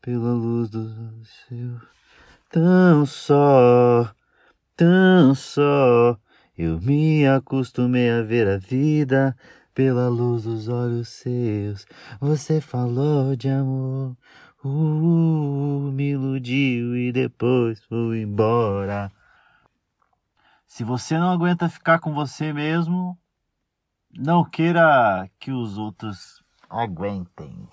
pela luz dos seus. Tão só, tão só, eu me acostumei a ver a vida pela luz dos olhos seus. Você falou de amor, uh, me iludiu e depois foi embora. Se você não aguenta ficar com você mesmo, não queira que os outros aguentem.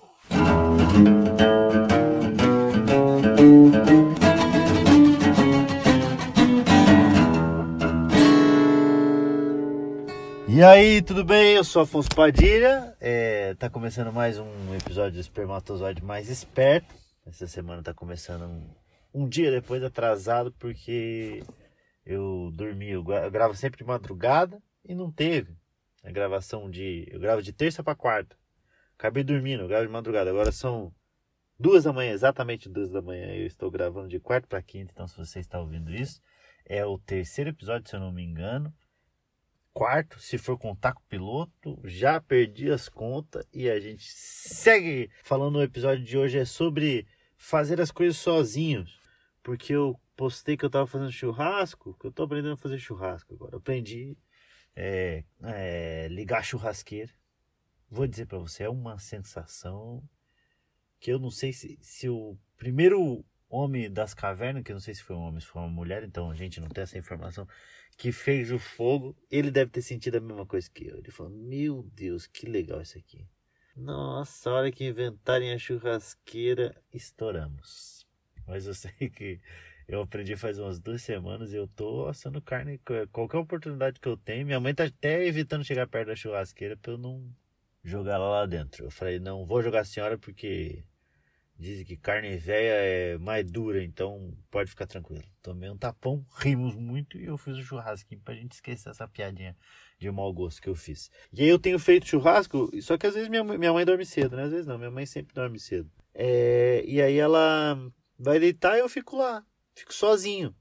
E aí, tudo bem? Eu sou Afonso Padilha. É, tá começando mais um episódio do Espermatozoide Mais Esperto. Essa semana tá começando um, um dia depois atrasado porque eu dormi. Eu gravo sempre de madrugada e não teve a gravação de. Eu gravo de terça para quarta. Acabei dormindo, gravo de madrugada. Agora são duas da manhã, exatamente duas da manhã. Eu estou gravando de quarta para quinta, então se você está ouvindo isso, é o terceiro episódio, se eu não me engano. Quarto, se for contar com o piloto, já perdi as contas e a gente segue falando. O episódio de hoje é sobre fazer as coisas sozinhos, porque eu postei que eu estava fazendo churrasco, que eu estou aprendendo a fazer churrasco agora. Aprendi é, é, ligar churrasqueira vou dizer para você, é uma sensação que eu não sei se, se o primeiro homem das cavernas, que eu não sei se foi um homem, se foi uma mulher, então a gente não tem essa informação, que fez o fogo, ele deve ter sentido a mesma coisa que eu. Ele falou: Meu Deus, que legal isso aqui. Nossa, a hora que inventarem a churrasqueira, estouramos. Mas eu sei que eu aprendi faz umas duas semanas e eu tô assando carne. Qualquer oportunidade que eu tenho, minha mãe tá até evitando chegar perto da churrasqueira pra eu não jogar ela lá dentro. Eu falei, não vou jogar a senhora porque dizem que carne velha é mais dura, então pode ficar tranquilo. Tomei um tapão, rimos muito e eu fiz o um churrasquinho pra gente esquecer essa piadinha de mau gosto que eu fiz. E aí eu tenho feito churrasco, só que às vezes minha, minha mãe dorme cedo, né? Às vezes não, minha mãe sempre dorme cedo. É, e aí ela vai deitar e eu fico lá, fico sozinho.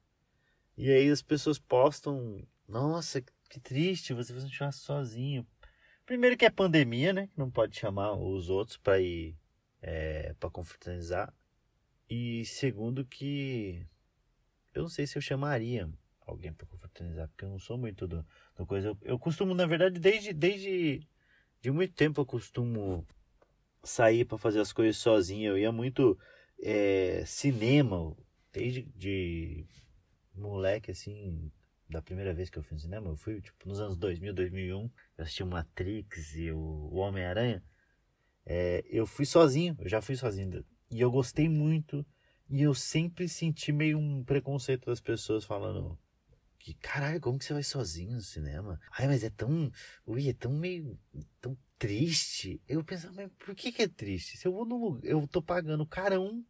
E aí as pessoas postam, nossa, que triste, você faz um churrasco sozinho. Primeiro que é pandemia, né? Não pode chamar os outros para ir é, para confraternizar. E segundo que eu não sei se eu chamaria alguém para confraternizar, porque eu não sou muito do, do coisa. Eu, eu, costumo, na verdade, desde, desde de muito tempo eu costumo sair para fazer as coisas sozinho. Eu ia muito é, cinema, desde de moleque assim, da primeira vez que eu fui no cinema, eu fui tipo nos anos 2000, 2001, eu assisti o Matrix e o, Homem-Aranha. É, eu fui sozinho, eu já fui sozinho. E eu gostei muito. E eu sempre senti meio um preconceito das pessoas falando que, caralho, como que você vai sozinho no cinema? Ai, mas é tão. Ui, é tão meio. tão triste. Eu pensava, mas por que, que é triste? Se eu vou no eu tô pagando carão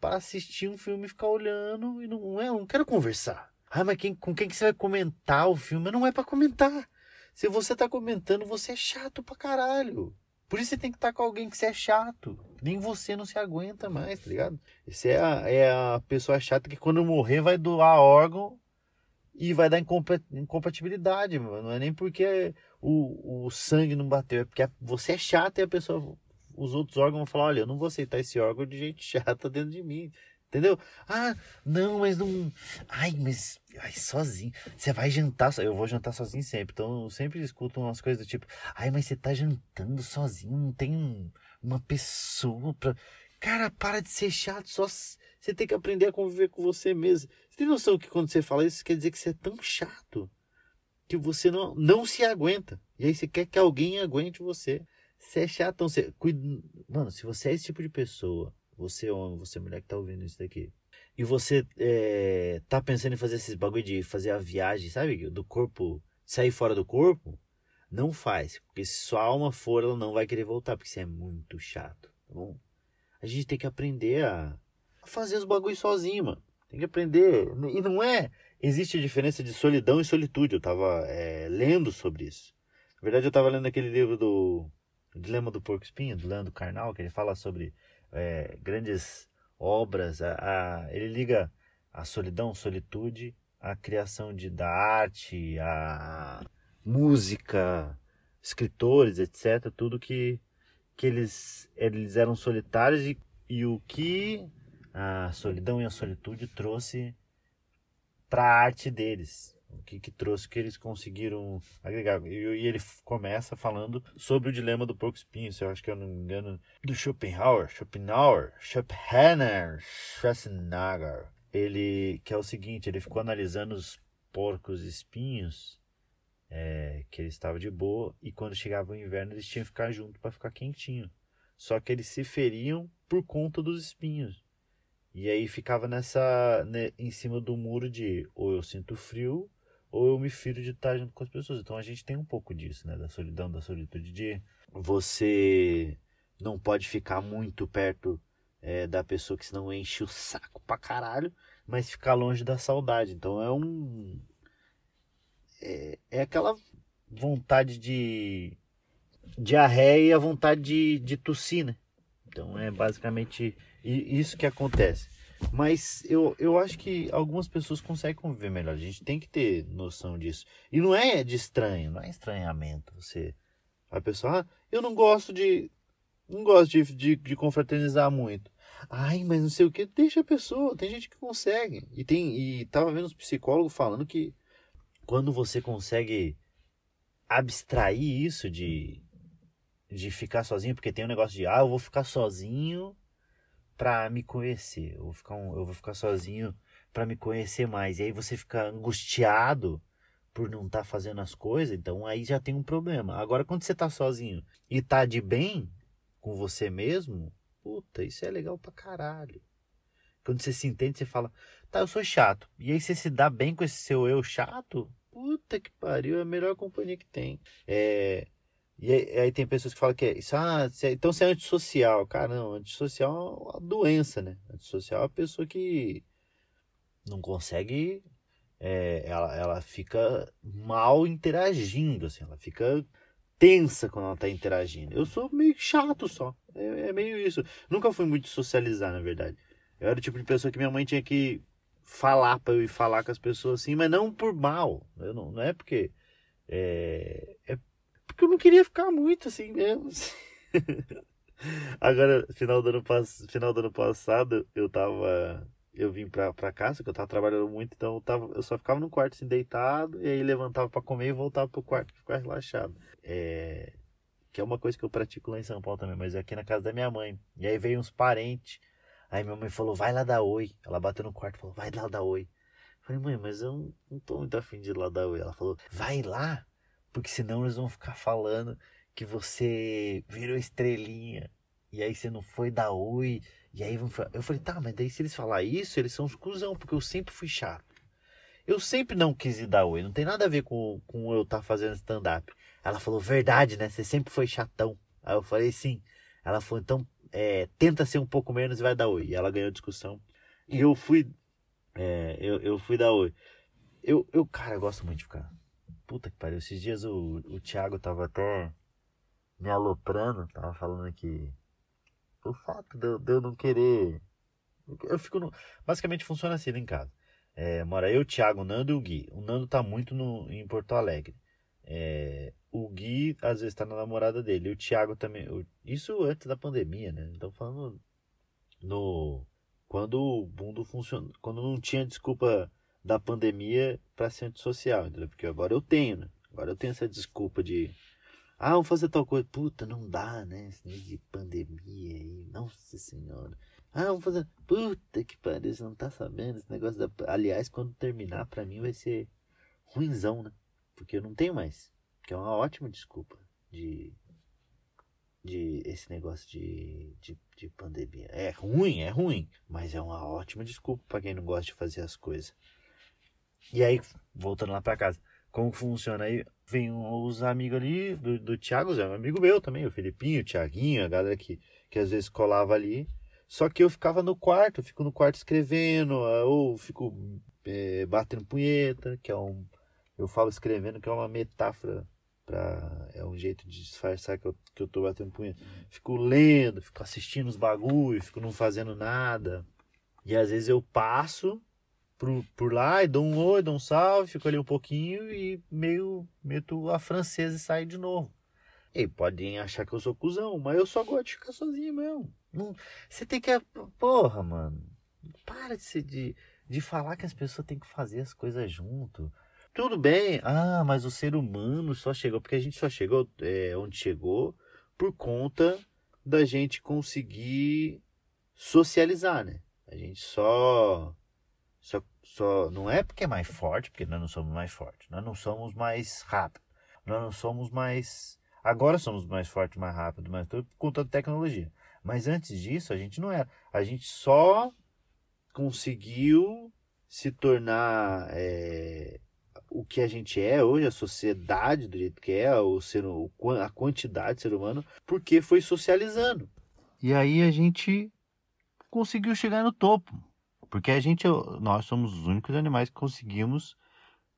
para assistir um filme e ficar olhando e não, é, eu não quero conversar. Ah, mas quem, com quem que você vai comentar o filme? Não é para comentar. Se você tá comentando, você é chato pra caralho. Por isso você tem que estar tá com alguém que você é chato. Nem você não se aguenta mais, tá ligado? Você é a, é a pessoa chata que quando morrer vai doar órgão e vai dar incompatibilidade, mano. Não é nem porque o, o sangue não bateu, é porque você é chato e a pessoa, os outros órgãos vão falar: olha, eu não vou aceitar esse órgão de gente chata dentro de mim. Entendeu? Ah, não, mas não. Ai, mas. Ai, sozinho. Você vai jantar. Eu vou jantar sozinho sempre. Então eu sempre escuto umas coisas do tipo. Ai, mas você tá jantando sozinho. Não tem uma pessoa pra. Cara, para de ser chato. Só você tem que aprender a conviver com você mesmo. Você tem noção que quando você fala isso, quer dizer que você é tão chato que você não, não se aguenta. E aí você quer que alguém aguente você. Você é. Então você. Mano, se você é esse tipo de pessoa você homem, você mulher que tá ouvindo isso daqui, e você é, tá pensando em fazer esses bagulho de fazer a viagem, sabe? Do corpo, sair fora do corpo, não faz. Porque se sua alma for, ela não vai querer voltar, porque isso é muito chato, tá bom? A gente tem que aprender a, a fazer os bagulhos sozinho, mano. Tem que aprender. E não é. Existe a diferença de solidão e solitude. Eu tava é, lendo sobre isso. Na verdade, eu tava lendo aquele livro do Dilema do Porco Espinho, do Leandro Carnal, que ele fala sobre é, grandes obras. A, a, ele liga a solidão, solitude, a criação de, da arte, a música, escritores, etc. Tudo que, que eles, eles eram solitários e e o que a solidão e a solitude trouxe para a arte deles. O que, que trouxe, o que eles conseguiram agregar. E, e, ele começa falando sobre o dilema do porco espinho, se eu acho que eu não me engano, do Schopenhauer, Schopenhauer, Schopenhauer, Schwarzenegger. Ele, que é o seguinte, ele ficou analisando os porcos espinhos, é, que ele estava de boa, e quando chegava o inverno eles tinham que ficar junto para ficar quentinho. Só que eles se feriam por conta dos espinhos. E aí ficava nessa né, em cima do muro de ou eu sinto frio ou eu me firo de estar junto com as pessoas. Então a gente tem um pouco disso, né, da solidão, da solitude de você não pode ficar muito perto é, da pessoa que senão enche o saco pra caralho, mas ficar longe da saudade. Então é um é, é aquela vontade de diarreia e a vontade de, de tossir, né? Então é basicamente isso que acontece. Mas eu, eu acho que algumas pessoas conseguem conviver melhor. A gente tem que ter noção disso. E não é de estranho, não é estranhamento. Você. A pessoa, ah, eu não gosto de. Não gosto de, de, de confraternizar muito. Ai, mas não sei o que. Deixa a pessoa. Tem gente que consegue. E tem. E tava vendo os psicólogos falando que quando você consegue abstrair isso de, de ficar sozinho, porque tem um negócio de, ah, eu vou ficar sozinho para me conhecer. Eu vou ficar, um, eu vou ficar sozinho para me conhecer mais. E aí você fica angustiado por não estar tá fazendo as coisas, então aí já tem um problema. Agora, quando você tá sozinho e tá de bem com você mesmo, puta, isso é legal pra caralho. Quando você se entende, você fala, tá, eu sou chato. E aí você se dá bem com esse seu eu chato, puta que pariu, é a melhor companhia que tem. É, e aí, aí, tem pessoas que falam que é isso, ah, é, então você é antissocial. Cara, não, antissocial é uma doença, né? Antissocial é a pessoa que não consegue. É, ela, ela fica mal interagindo, assim, ela fica tensa quando ela tá interagindo. Eu sou meio chato só. É, é meio isso. Nunca fui muito socializar, na verdade. Eu era o tipo de pessoa que minha mãe tinha que falar para eu ir falar com as pessoas assim, mas não por mal. Eu não, não é porque. É, é porque eu não queria ficar muito assim mesmo. Agora, final do, ano, final do ano passado, eu tava. Eu vim pra, pra casa, que eu tava trabalhando muito, então eu, tava, eu só ficava no quarto assim, deitado, e aí levantava para comer e voltava pro quarto pra ficar relaxado. É, que é uma coisa que eu pratico lá em São Paulo também, mas é aqui na casa da minha mãe. E aí veio uns parentes. Aí minha mãe falou, vai lá dar oi. Ela bateu no quarto e falou, vai lá dar oi. Eu falei, mãe, mas eu não, não tô muito afim de ir lá dar oi. Ela falou, vai lá porque senão eles vão ficar falando que você virou estrelinha. E aí você não foi dar oi. E aí vão falar. Eu falei, tá, mas daí se eles falar isso, eles são os cuzão, porque eu sempre fui chato. Eu sempre não quis ir dar oi. Não tem nada a ver com, com eu estar tá fazendo stand-up. Ela falou, verdade, né? Você sempre foi chatão. Aí eu falei, sim. Ela falou, então é, tenta ser um pouco menos e vai dar oi. E ela ganhou a discussão. E eu fui. É, eu, eu fui dar oi. Eu, eu, cara, eu gosto muito de ficar Puta que pariu. Esses dias o, o Thiago tava até me aloprando, tava falando que o fato de eu, de eu não querer. Eu fico no. Basicamente funciona assim em casa. É, mora eu, o Thiago, o Nando e o Gui. O Nando tá muito no, em Porto Alegre. É, o Gui, às vezes, tá na namorada dele. O Thiago também. O, isso antes da pandemia, né? Então falando no. Quando o mundo funciona. Quando não tinha desculpa da pandemia para ser antissocial, entendeu? Porque agora eu tenho, né? Agora eu tenho essa desculpa de. Ah, vamos fazer tal coisa. Puta, não dá, né? Esse de pandemia aí. Nossa Senhora. Ah, vamos fazer. Puta que pariu, você não tá sabendo esse negócio da. Aliás, quando terminar, para mim vai ser ruimzão, né? Porque eu não tenho mais. Que é uma ótima desculpa de. De esse negócio de, de, de pandemia. É ruim, é ruim. Mas é uma ótima desculpa para quem não gosta de fazer as coisas. E aí, voltando lá para casa, como funciona? Aí vem os amigos ali do, do Thiago, é um amigo meu também, o Felipinho, o Thiaguinho, a galera que, que às vezes colava ali. Só que eu ficava no quarto, fico no quarto escrevendo, ou fico é, batendo punheta, que é um. Eu falo escrevendo, que é uma metáfora para é um jeito de disfarçar que eu, que eu tô batendo punheta. Fico lendo, fico assistindo os bagulhos, fico não fazendo nada. E às vezes eu passo por, por lá e dou um oi, dou um salve, fico ali um pouquinho e meio meto a francesa e saio de novo. E podem achar que eu sou cuzão, mas eu só gosto de ficar sozinho mesmo. Não, você tem que. Porra, mano. Para de, de, de falar que as pessoas têm que fazer as coisas junto. Tudo bem. Ah, mas o ser humano só chegou. Porque a gente só chegou é, onde chegou por conta da gente conseguir socializar, né? A gente só. Só, só não é porque é mais forte, porque nós não somos mais fortes. Nós não somos mais rápidos. Nós não somos mais Agora somos mais fortes, mais rápidos, mais tudo por conta da tecnologia. Mas antes disso, a gente não era. A gente só conseguiu se tornar é, o que a gente é hoje, a sociedade do jeito que é, o ser, a quantidade de ser humano, porque foi socializando. E aí a gente conseguiu chegar no topo. Porque a gente, nós somos os únicos animais que conseguimos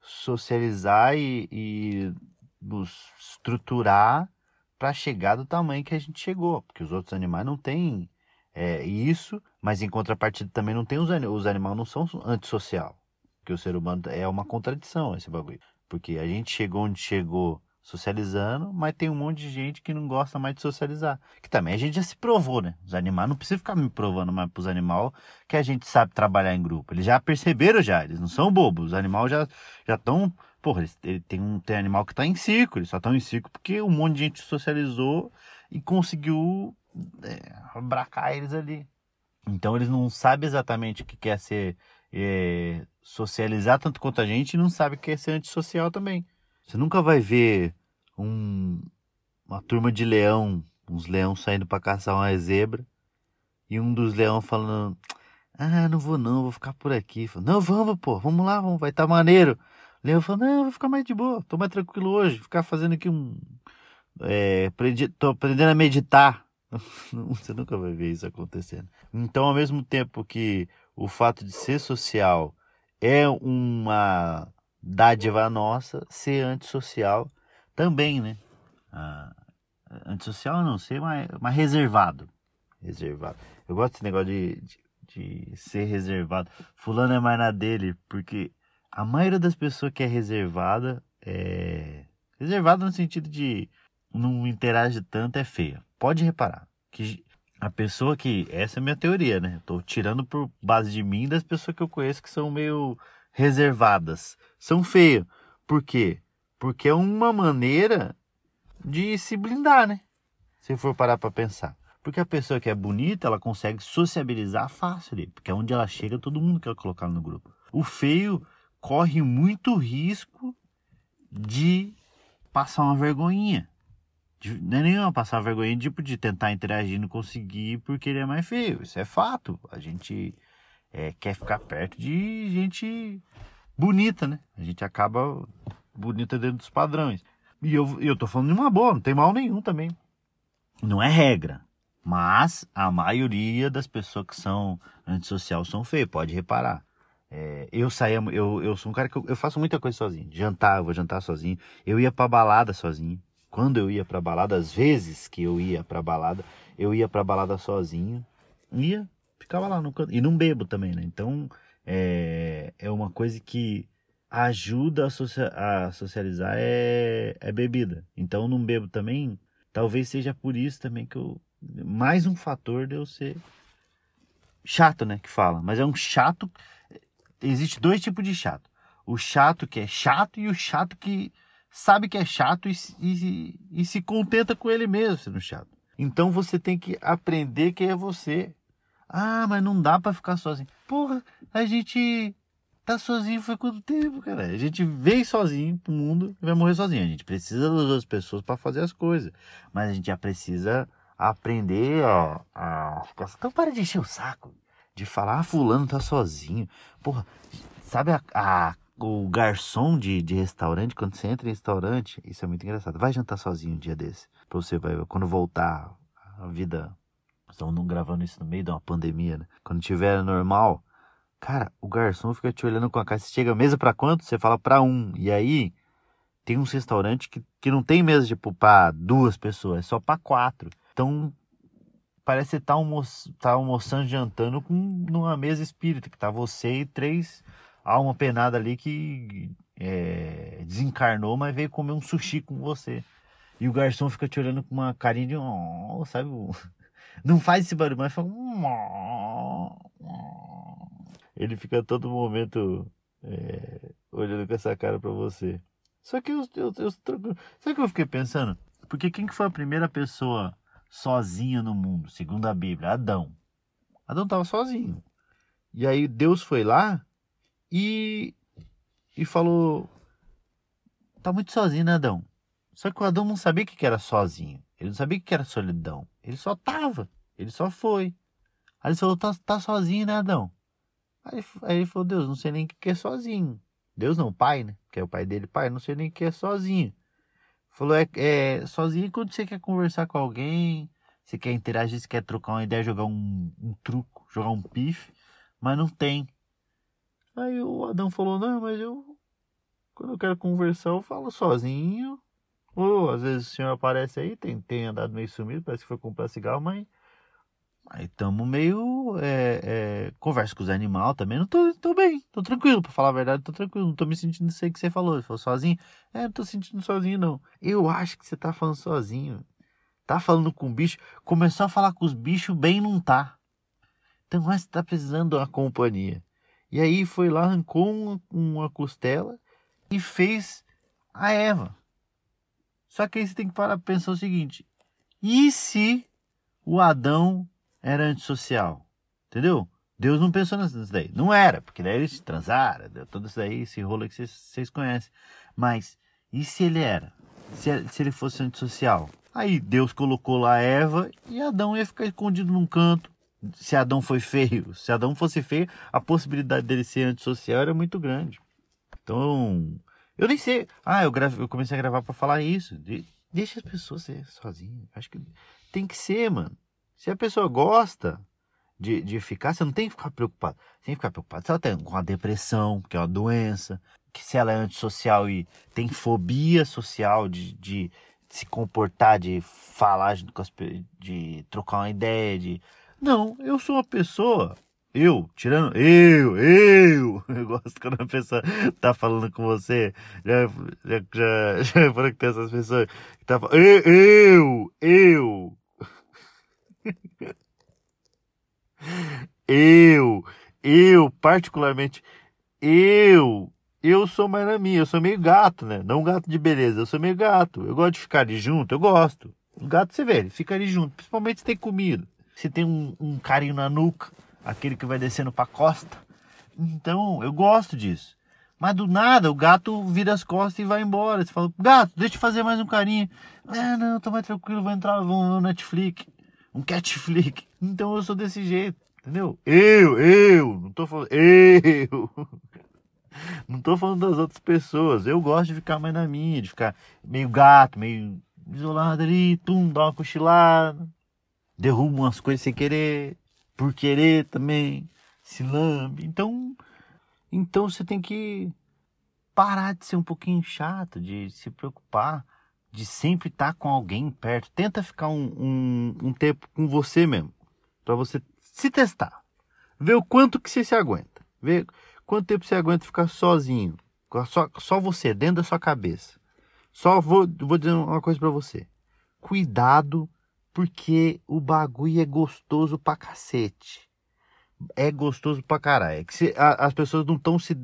socializar e, e nos estruturar para chegar do tamanho que a gente chegou, porque os outros animais não têm é, isso, mas em contrapartida também não tem os, os animais não são antissocial, que o ser humano é uma contradição esse bagulho, porque a gente chegou onde chegou socializando, mas tem um monte de gente que não gosta mais de socializar. Que também a gente já se provou, né? Os animais não precisa ficar me provando mais pros animais que a gente sabe trabalhar em grupo. Eles já perceberam já, eles não são bobos. Os animais já já estão, porra, eles, ele tem um tem animal que está em ciclo, eles só estão em ciclo porque um monte de gente socializou e conseguiu é, abracar eles ali. Então eles não sabem exatamente o que quer ser é, socializar tanto quanto a gente e não sabe o que é ser antissocial também. Você nunca vai ver um, uma turma de leão, uns leões saindo para caçar uma zebra, e um dos leões falando: Ah, não vou não, vou ficar por aqui. Falo, não, vamos, pô, vamos lá, vamos, vai estar tá maneiro. O leão falou: Não, vou ficar mais de boa, tô mais tranquilo hoje, ficar fazendo aqui um. É, aprendi, tô aprendendo a meditar. Você nunca vai ver isso acontecendo. Então, ao mesmo tempo que o fato de ser social é uma dádiva nossa ser antissocial também, né? Ah, antissocial não, ser mais, mais reservado. Reservado. Eu gosto desse negócio de, de, de, ser reservado. Fulano é mais na dele, porque a maioria das pessoas que é reservada é. Reservada no sentido de não interage tanto é feia. Pode reparar que a pessoa que. Essa é a minha teoria, né? Estou tirando por base de mim das pessoas que eu conheço que são meio reservadas são feias. Por quê? Porque é uma maneira de se blindar, né? Se for parar para pensar. Porque a pessoa que é bonita, ela consegue sociabilizar fácil ali. Porque é onde ela chega, todo mundo quer colocar no grupo. O feio corre muito risco de passar uma vergonhinha. De, não é nenhuma passar uma vergonhinha tipo de tentar interagir e não conseguir porque ele é mais feio. Isso é fato. A gente é, quer ficar perto de gente bonita, né? A gente acaba bonita dentro dos padrões. E eu, eu tô falando de uma boa, não tem mal nenhum também. Não é regra. Mas a maioria das pessoas que são antissocial são feias, pode reparar. É, eu saía, eu, eu sou um cara que eu, eu, faço muita coisa sozinho. Jantar, eu vou jantar sozinho. Eu ia pra balada sozinho. Quando eu ia pra balada, às vezes que eu ia pra balada, eu ia pra balada sozinho. Ia, ficava lá no canto. E não bebo também, né? Então é, é uma coisa que ajuda a, socia a socializar é, é bebida. Então não bebo também. Talvez seja por isso também que eu. Mais um fator de eu ser chato, né? Que fala. Mas é um chato. Existe dois tipos de chato. O chato que é chato e o chato que sabe que é chato e, e, e se contenta com ele mesmo sendo chato. Então você tem que aprender quem é você. Ah, mas não dá para ficar sozinho. Porra, a gente tá sozinho foi quanto tempo, cara? A gente veio sozinho pro mundo e vai morrer sozinho. A gente precisa das outras pessoas para fazer as coisas. Mas a gente já precisa aprender ó, a ficar. Então para de encher o saco. De falar, ah, fulano tá sozinho. Porra, sabe a, a o garçom de, de restaurante, quando você entra em restaurante, isso é muito engraçado. Vai jantar sozinho um dia desse. Pra você vai, quando voltar a vida Estamos gravando isso no meio de uma pandemia, né? Quando tiver normal, cara, o garçom fica te olhando com a cara. Você chega mesa para quanto? Você fala para um. E aí tem uns restaurantes que, que não tem mesa tipo para duas pessoas, é só para quatro. Então parece que você tá, almo tá almoçando, jantando com numa mesa espírita, que tá você e três alma penada ali que é, desencarnou, mas veio comer um sushi com você. E o garçom fica te olhando com uma carinha de. Oh, sabe? Não faz esse barulho, mas fala. Ele fica todo momento é, olhando com essa cara pra você. Só que eu, eu, eu, sabe o que eu fiquei pensando? Porque quem que foi a primeira pessoa sozinha no mundo, segundo a Bíblia? Adão. Adão estava sozinho. E aí Deus foi lá e, e falou: Tá muito sozinho, né, Adão? Só que o Adão não sabia que era sozinho. Ele não sabia o que era solidão. Ele só tava. Ele só foi. Aí ele falou: Tá, tá sozinho, né, Adão? Aí, aí ele falou: Deus, não sei nem o que é sozinho. Deus não, pai, né? Que é o pai dele, pai, não sei nem o que é sozinho. Falou, é, é sozinho quando você quer conversar com alguém, você quer interagir, você quer trocar uma ideia, jogar um, um truco, jogar um pife, mas não tem. Aí o Adão falou, não, mas eu quando eu quero conversar, eu falo sozinho. Ou às vezes o senhor aparece aí, tem, tem andado meio sumido, parece que foi comprar cigarro, mas Aí estamos meio. É, é, conversa com os animais também. Não tô, tô bem, tô tranquilo, pra falar a verdade, tô tranquilo. Não tô me sentindo sei que você falou. Você falou sozinho? É, não tô sentindo sozinho, não. Eu acho que você tá falando sozinho. Tá falando com o bicho. Começou a falar com os bichos, bem não tá. Então, você tá precisando de uma companhia. E aí foi lá, arrancou uma, uma costela e fez a Eva. Só que aí você tem que parar pra pensar o seguinte: e se o Adão era antissocial. Entendeu? Deus não pensou nisso daí. Não era, porque daí eles transaram, deu todo isso aí, esse rolo que vocês, vocês conhecem. Mas, e se ele era? Se, se ele fosse antissocial? Aí Deus colocou lá Eva e Adão ia ficar escondido num canto. Se Adão foi feio, se Adão fosse feio, a possibilidade dele ser antissocial era muito grande. Então, eu nem sei. Ah, eu, grave, eu comecei a gravar para falar isso. De, deixa as pessoas ser sozinhas. Acho que tem que ser, mano. Se a pessoa gosta de, de ficar, você não tem que ficar preocupado. Tem que ficar preocupado se ela tem com a depressão, que é uma doença, que se ela é antissocial e tem fobia social de, de se comportar, de falar, de trocar uma ideia, de. Não, eu sou uma pessoa eu, tirando eu, eu, eu gosto quando a pessoa tá falando com você, já, já, já, já falou que tem essas pessoas que tá falando, eu, eu, eu, eu, eu, particularmente, eu, eu sou mais na minha, eu sou meio gato, né? Não gato de beleza, eu sou meio gato. Eu gosto de ficar ali junto, eu gosto. O gato você vê, ele fica ali junto, principalmente se tem comida. Se tem um, um carinho na nuca, aquele que vai descendo pra costa. Então, eu gosto disso. Mas do nada, o gato vira as costas e vai embora. Você fala, gato, deixa eu fazer mais um carinho. É, não, tô mais tranquilo, vou entrar, vou no Netflix um cat flick. Então eu sou desse jeito, entendeu? Eu, eu, não tô falando eu. Não tô falando das outras pessoas. Eu gosto de ficar mais na minha, de ficar meio gato, meio isolado ali, tum, dá uma cochilada, derruba umas coisas sem querer, por querer também, se lambe. Então, então você tem que parar de ser um pouquinho chato, de se preocupar de sempre estar tá com alguém perto. Tenta ficar um, um, um tempo com você mesmo, para você se testar, ver o quanto que você se aguenta, ver quanto tempo você aguenta ficar sozinho, só, só você dentro da sua cabeça. Só vou, vou dizer uma coisa para você. Cuidado, porque o bagulho é gostoso pra cacete. É gostoso pra caralho. É que se, a, as pessoas não estão se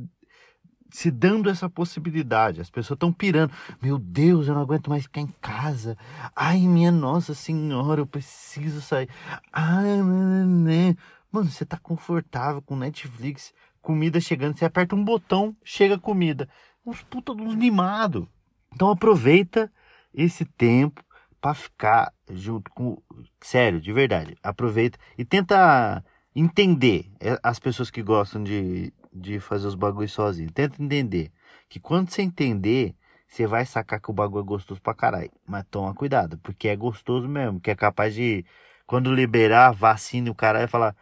se dando essa possibilidade. As pessoas estão pirando. Meu Deus, eu não aguento mais ficar em casa. Ai, minha Nossa Senhora, eu preciso sair. Ai, né, Mano, você tá confortável com Netflix, comida chegando, você aperta um botão, chega comida. Uns puta uns mimados. Então aproveita esse tempo para ficar junto com. Sério, de verdade. Aproveita e tenta entender é, as pessoas que gostam de, de fazer os bagulhos sozinho. Tenta entender. Que quando você entender, você vai sacar que o bagulho é gostoso pra caralho. Mas toma cuidado, porque é gostoso mesmo. Que é capaz de, quando liberar vacina, o cara vai falar: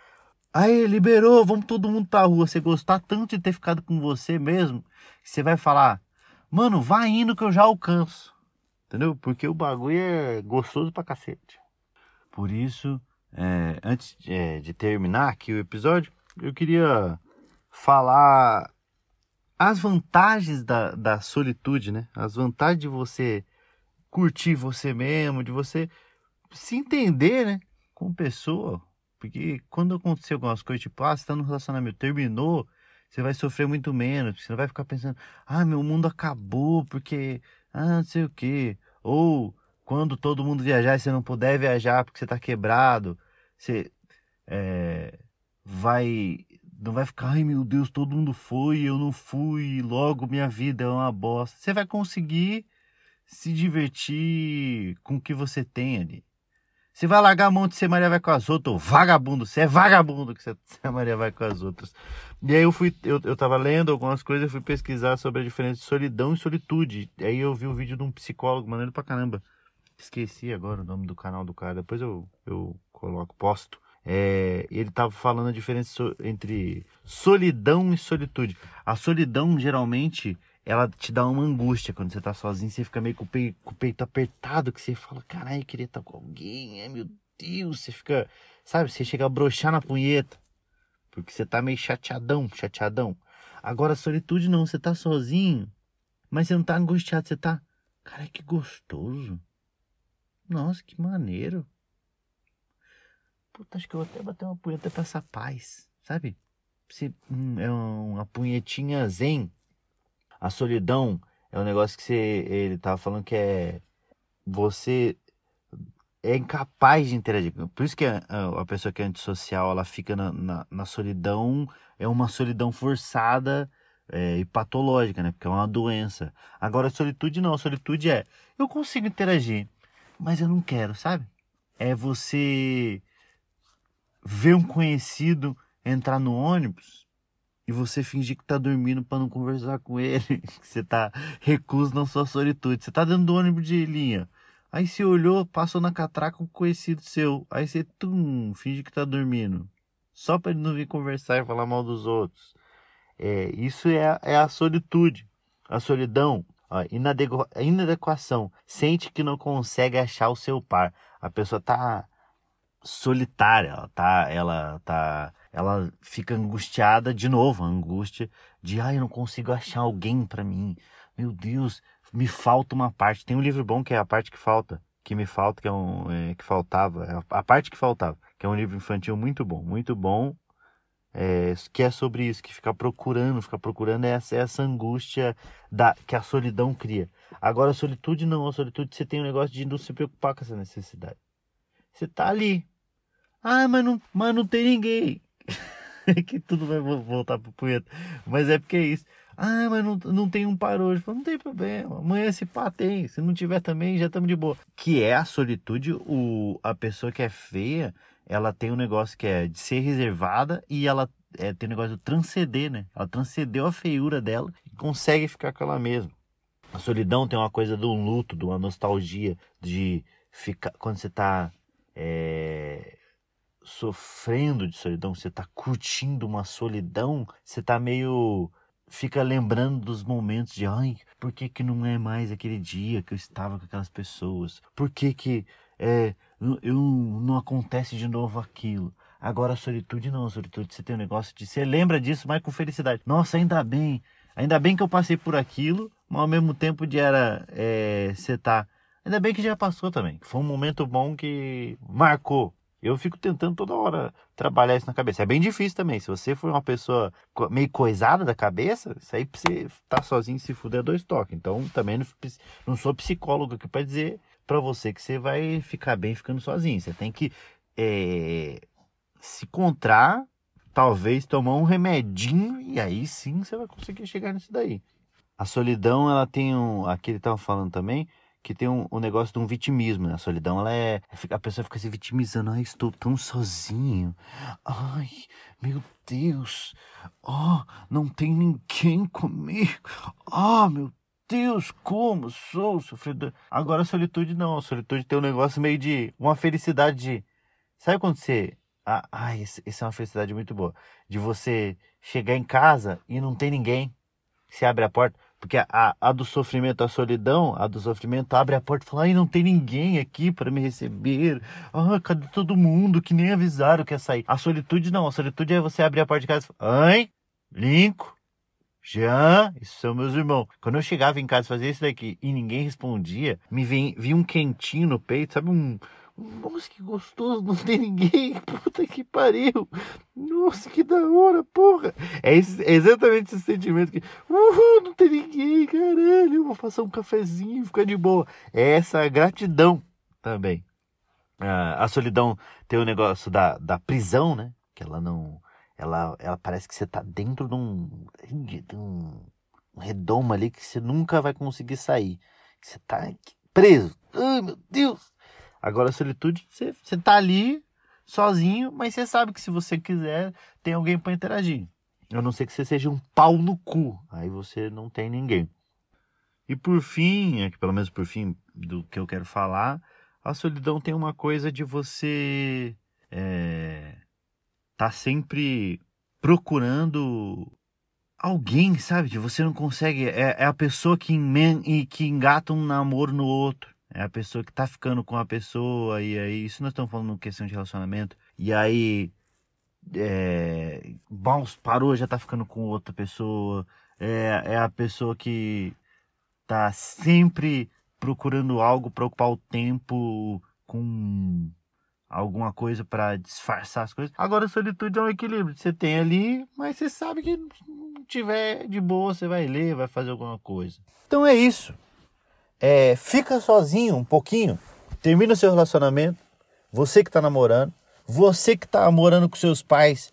Aí, liberou, vamos todo mundo pra rua. Você gostar tanto de ter ficado com você mesmo, que você vai falar: Mano, vai indo que eu já alcanço. Entendeu? Porque o bagulho é gostoso pra cacete. Por isso, é, antes é, de terminar aqui o episódio, eu queria falar as vantagens da, da solitude, né? As vantagens de você curtir você mesmo, de você se entender, né? Como pessoa. Porque quando acontecer algumas coisas, tipo, ah, você tá no relacionamento, terminou, você vai sofrer muito menos. Você não vai ficar pensando, ah, meu mundo acabou porque, ah, não sei o quê. Ou quando todo mundo viajar e você não puder viajar porque você tá quebrado, você é, vai. Não vai ficar, ai meu Deus, todo mundo foi, eu não fui, logo minha vida é uma bosta. Você vai conseguir se divertir com o que você tem ali. Você vai largar a mão de ser Maria vai com as outras, vagabundo, você é vagabundo que você, você Maria vai com as outras. E aí eu fui, eu, eu tava lendo algumas coisas, eu fui pesquisar sobre a diferença de solidão e solitude. Aí eu vi um vídeo de um psicólogo, maneiro pra caramba. Esqueci agora o nome do canal do cara, depois eu, eu coloco, posto. É, ele tava falando a diferença entre solidão e solitude. A solidão, geralmente, ela te dá uma angústia quando você tá sozinho, você fica meio com o peito, com o peito apertado, que você fala, caralho, queria estar com alguém, ai meu Deus, você fica, sabe, você chega a brochar na punheta, porque você tá meio chateadão, chateadão. Agora, solitude não, você tá sozinho, mas você não tá angustiado, você tá, cara, que gostoso. Nossa, que maneiro. Puta, acho que eu vou até bater uma punheta pra essa paz, sabe? Você, hum, é uma punhetinha zen a solidão é um negócio que você, ele tava falando que é você é incapaz de interagir. Por isso que a, a pessoa que é antissocial, ela fica na, na, na solidão, é uma solidão forçada é, e patológica, né? Porque é uma doença. Agora, a solitude não. A solitude é, eu consigo interagir, mas eu não quero, sabe? É você ver um conhecido entrar no ônibus e você fingir que tá dormindo para não conversar com ele, que você tá recluso na sua solitude. Você tá dentro do ônibus de linha. Aí você olhou, passou na catraca um conhecido seu. Aí você tum, finge que tá dormindo. Só para ele não vir conversar e falar mal dos outros. É, isso é, a, é a solitude. A solidão, a inadequação. Sente que não consegue achar o seu par. A pessoa tá solitária, ela tá, ela tá ela fica angustiada de novo, a angústia de, ai, eu não consigo achar alguém para mim. Meu Deus, me falta uma parte. Tem um livro bom que é a parte que falta, que me falta, que é um é, que faltava, é a parte que faltava, que é um livro infantil muito bom, muito bom. É, que é sobre isso, que ficar procurando, ficar procurando é essa, essa angústia da, que a solidão cria. Agora, a solitude não, a solitude você tem um negócio de não se preocupar com essa necessidade. Você tá ali. Ah, mas não, mas não tem ninguém. que tudo vai voltar pro punheta. Mas é porque é isso. Ah, mas não, não tem um par hoje. Não tem problema. Amanhã se pá tem. Se não tiver também, já estamos de boa. Que é a solitude, o, a pessoa que é feia, ela tem um negócio que é de ser reservada e ela é, tem um negócio de transcender, né? Ela transcendeu a feiura dela e consegue ficar com ela mesma. A solidão tem uma coisa do luto, de uma nostalgia, de ficar. Quando você tá. É, sofrendo de solidão, você está curtindo uma solidão, você está meio fica lembrando dos momentos de ai, por que que não é mais aquele dia que eu estava com aquelas pessoas? Por que que é, eu não acontece de novo aquilo? Agora a solitude não, a solitude você tem um negócio de você lembra disso, mas com felicidade. Nossa, ainda bem, ainda bem que eu passei por aquilo, mas ao mesmo tempo de era é, você tá Ainda bem que já passou também. Foi um momento bom que marcou. Eu fico tentando toda hora trabalhar isso na cabeça. É bem difícil também. Se você for uma pessoa meio coisada da cabeça, isso aí pra você tá sozinho se fuder é dois toques. Então também não, não sou psicólogo aqui para dizer para você que você vai ficar bem ficando sozinho. Você tem que é, se encontrar, talvez tomar um remedinho e aí sim você vai conseguir chegar nisso daí. A solidão, ela tem um. Aqui ele estava falando também que tem um, um, negócio de um vitimismo, né? A solidão, ela é. A pessoa fica se vitimizando. Ai, estou tão sozinho. Ai, meu Deus. Oh, não tem ninguém comigo. Ah, oh, meu Deus, como sou sofredor. Agora a solitude não. A solitude tem um negócio meio de. Uma felicidade de. Sabe quando você. Ah, ai, essa é uma felicidade muito boa. De você chegar em casa e não tem ninguém. Você abre a porta. Porque a, a do sofrimento, a solidão, a do sofrimento abre a porta e fala: ai, não tem ninguém aqui para me receber. Ah, cadê todo mundo que nem avisaram que ia sair? A solitude não, a solitude é você abrir a porta de casa e falar: ai, Linco, Jean, isso são meus irmãos. Quando eu chegava em casa fazia isso daqui e ninguém respondia, me vem, vinha um quentinho no peito, sabe? Um. Nossa, que gostoso, não tem ninguém. Puta que pariu. Nossa, que da hora, porra. É, esse, é exatamente esse sentimento que. Uhul, não tem ninguém, caralho. Eu vou passar um cafezinho e ficar de boa. É essa gratidão também. Ah, a solidão tem o negócio da, da prisão, né? Que ela não ela, ela parece que você tá dentro de um, de um, um redomo ali que você nunca vai conseguir sair. Você tá preso. Ai, meu Deus! Agora a solitude, você, você tá ali sozinho, mas você sabe que se você quiser, tem alguém para interagir. A não ser que você seja um pau no cu. Aí você não tem ninguém. E por fim, é que pelo menos por fim do que eu quero falar, a solidão tem uma coisa de você é, tá sempre procurando alguém, sabe? Que você não consegue. É, é a pessoa que, que engata um namoro no outro. É a pessoa que tá ficando com a pessoa. E aí, isso nós estamos falando questão de relacionamento. E aí. É, bom, parou, já tá ficando com outra pessoa. É, é a pessoa que tá sempre procurando algo para ocupar o tempo com alguma coisa para disfarçar as coisas. Agora, a solitude é um equilíbrio. Você tem ali, mas você sabe que tiver de boa, você vai ler, vai fazer alguma coisa. Então é isso. É, fica sozinho um pouquinho, termina o seu relacionamento. Você que está namorando, você que está morando com seus pais,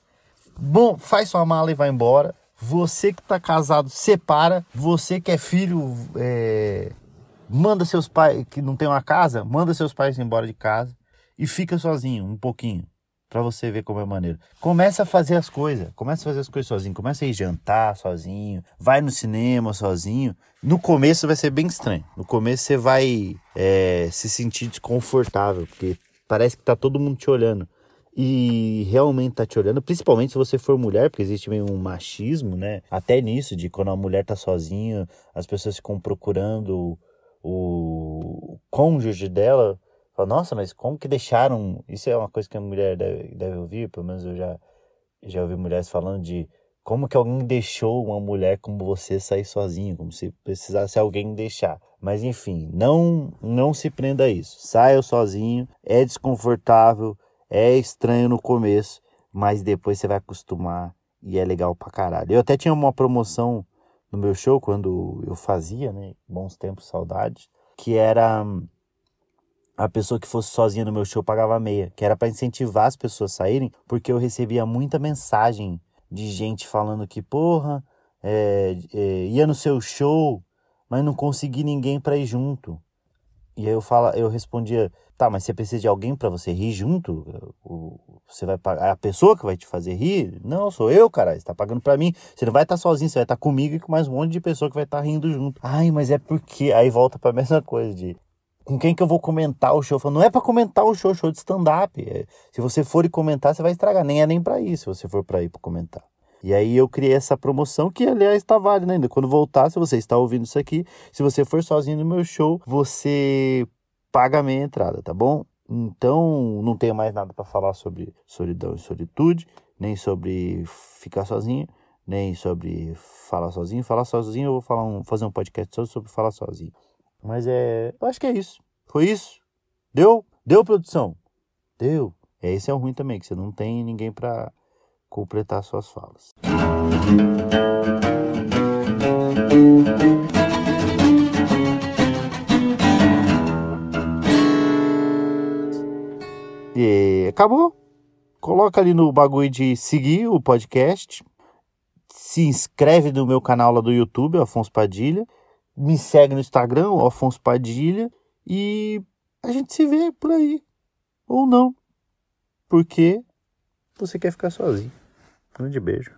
bom, faz sua mala e vai embora. Você que está casado, separa. Você que é filho, é, manda seus pais, que não tem uma casa, manda seus pais embora de casa e fica sozinho um pouquinho para você ver como é maneiro. Começa a fazer as coisas, começa a fazer as coisas sozinho, começa a ir jantar sozinho, vai no cinema sozinho. No começo vai ser bem estranho. No começo você vai é, se sentir desconfortável, porque parece que tá todo mundo te olhando. E realmente tá te olhando, principalmente se você for mulher, porque existe meio um machismo, né? Até nisso, de quando a mulher tá sozinha, as pessoas ficam procurando o cônjuge dela Fala, nossa, mas como que deixaram. Isso é uma coisa que a mulher deve, deve ouvir, pelo menos eu já, já ouvi mulheres falando de como que alguém deixou uma mulher como você sair sozinho, como se precisasse alguém deixar. Mas enfim, não não se prenda a isso. Saia sozinho, é desconfortável, é estranho no começo, mas depois você vai acostumar e é legal pra caralho. Eu até tinha uma promoção no meu show quando eu fazia, né? Bons tempos, saudades, que era a pessoa que fosse sozinha no meu show pagava meia, que era para incentivar as pessoas a saírem, porque eu recebia muita mensagem de gente falando que, porra, é, é, ia no seu show, mas não consegui ninguém para ir junto. E aí eu fala, eu respondia, tá, mas você precisa de alguém para você rir junto? Você vai pagar a pessoa que vai te fazer rir? Não, sou eu, cara. Você tá pagando para mim. Você não vai estar tá sozinho, você vai estar tá comigo e com mais um monte de pessoa que vai estar tá rindo junto. Ai, mas é porque aí volta para mesma coisa de com quem que eu vou comentar o show? não é para comentar o show, show de stand-up. É, se você for e comentar, você vai estragar. Nem é nem para isso, se você for para ir para comentar. E aí eu criei essa promoção que, aliás, está válida ainda. Quando voltar, se você está ouvindo isso aqui, se você for sozinho no meu show, você paga a minha entrada, tá bom? Então, não tenho mais nada para falar sobre solidão e solitude, nem sobre ficar sozinho, nem sobre falar sozinho. Falar sozinho, eu vou falar um, fazer um podcast só sobre falar sozinho. Mas é. Eu acho que é isso. Foi isso? Deu? Deu produção? Deu. É, esse é o ruim também, que você não tem ninguém para completar suas falas. E acabou. Coloca ali no bagulho de seguir o podcast. Se inscreve no meu canal lá do YouTube, Afonso Padilha me segue no Instagram, Afonso Padilha, e a gente se vê por aí. Ou não. Porque você quer ficar sozinho. Grande beijo.